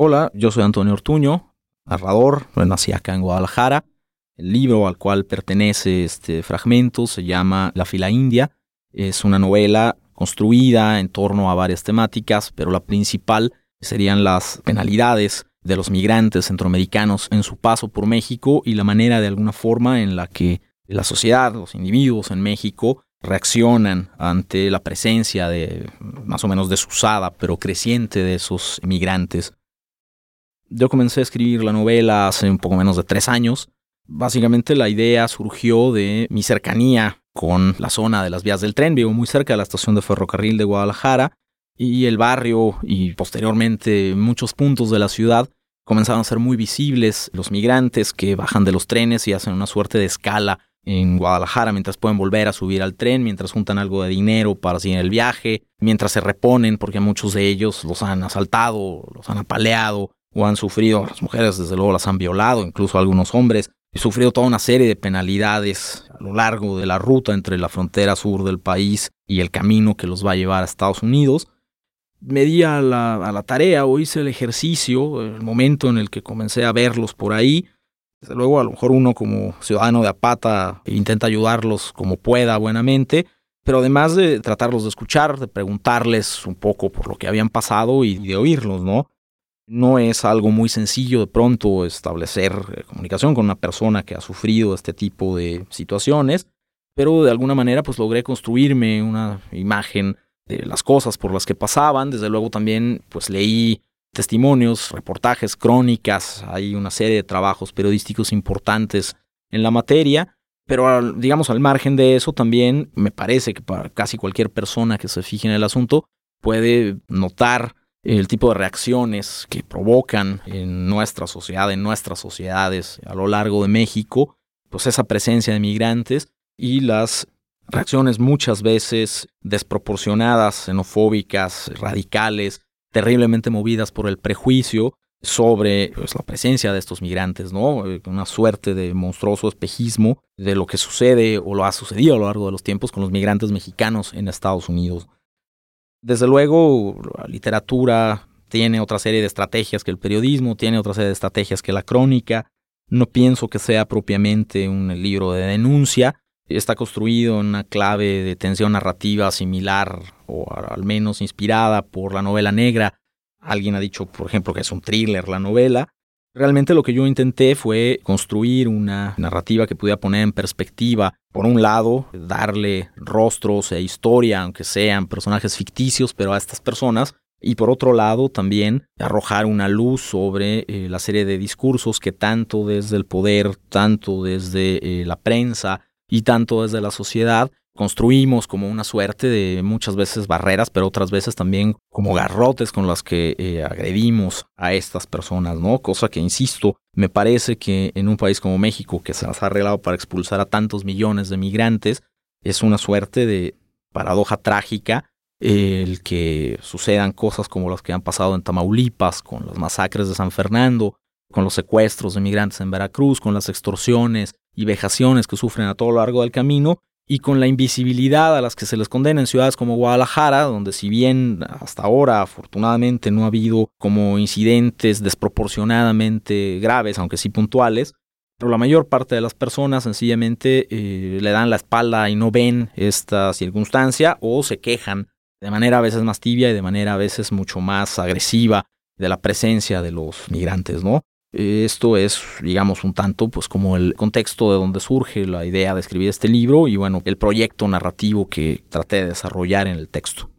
Hola, yo soy Antonio Ortuño, narrador, nací acá en Guadalajara. El libro al cual pertenece este fragmento se llama La fila india. Es una novela construida en torno a varias temáticas, pero la principal serían las penalidades de los migrantes centroamericanos en su paso por México y la manera de alguna forma en la que la sociedad, los individuos en México reaccionan ante la presencia de más o menos desusada pero creciente de esos migrantes yo comencé a escribir la novela hace un poco menos de tres años. Básicamente la idea surgió de mi cercanía con la zona de las vías del tren. Vivo muy cerca de la estación de ferrocarril de Guadalajara y el barrio y posteriormente muchos puntos de la ciudad comenzaron a ser muy visibles los migrantes que bajan de los trenes y hacen una suerte de escala en Guadalajara mientras pueden volver a subir al tren, mientras juntan algo de dinero para seguir el viaje, mientras se reponen porque muchos de ellos los han asaltado, los han apaleado, o han sufrido, las mujeres desde luego las han violado, incluso algunos hombres, y sufrido toda una serie de penalidades a lo largo de la ruta entre la frontera sur del país y el camino que los va a llevar a Estados Unidos. Me di a la, a la tarea o hice el ejercicio, el momento en el que comencé a verlos por ahí. Desde luego, a lo mejor uno como ciudadano de Apata intenta ayudarlos como pueda buenamente, pero además de tratarlos de escuchar, de preguntarles un poco por lo que habían pasado y de oírlos, ¿no? No es algo muy sencillo de pronto establecer eh, comunicación con una persona que ha sufrido este tipo de situaciones, pero de alguna manera pues logré construirme una imagen de las cosas por las que pasaban. Desde luego también pues leí testimonios, reportajes, crónicas, hay una serie de trabajos periodísticos importantes en la materia, pero digamos al margen de eso también me parece que para casi cualquier persona que se fije en el asunto puede notar el tipo de reacciones que provocan en nuestra sociedad, en nuestras sociedades a lo largo de México, pues esa presencia de migrantes y las reacciones muchas veces desproporcionadas, xenofóbicas, radicales, terriblemente movidas por el prejuicio sobre pues, la presencia de estos migrantes, ¿no? Eh, una suerte de monstruoso espejismo de lo que sucede o lo ha sucedido a lo largo de los tiempos con los migrantes mexicanos en Estados Unidos. Desde luego, la literatura tiene otra serie de estrategias que el periodismo, tiene otra serie de estrategias que la crónica. No pienso que sea propiamente un libro de denuncia. Está construido en una clave de tensión narrativa similar o al menos inspirada por la novela negra. Alguien ha dicho, por ejemplo, que es un thriller la novela. Realmente lo que yo intenté fue construir una narrativa que pudiera poner en perspectiva, por un lado, darle rostros e historia, aunque sean personajes ficticios, pero a estas personas, y por otro lado también arrojar una luz sobre eh, la serie de discursos que tanto desde el poder, tanto desde eh, la prensa y tanto desde la sociedad construimos como una suerte de muchas veces barreras, pero otras veces también como garrotes con las que eh, agredimos a estas personas, ¿no? Cosa que, insisto, me parece que en un país como México, que se las ha arreglado para expulsar a tantos millones de migrantes, es una suerte de paradoja trágica el que sucedan cosas como las que han pasado en Tamaulipas, con las masacres de San Fernando, con los secuestros de migrantes en Veracruz, con las extorsiones y vejaciones que sufren a todo lo largo del camino, y con la invisibilidad a las que se les condena en ciudades como Guadalajara, donde si bien hasta ahora afortunadamente no ha habido como incidentes desproporcionadamente graves, aunque sí puntuales, pero la mayor parte de las personas sencillamente eh, le dan la espalda y no ven esta circunstancia o se quejan de manera a veces más tibia y de manera a veces mucho más agresiva de la presencia de los migrantes, ¿no? Esto es, digamos, un tanto, pues como el contexto de donde surge la idea de escribir este libro y bueno, el proyecto narrativo que traté de desarrollar en el texto.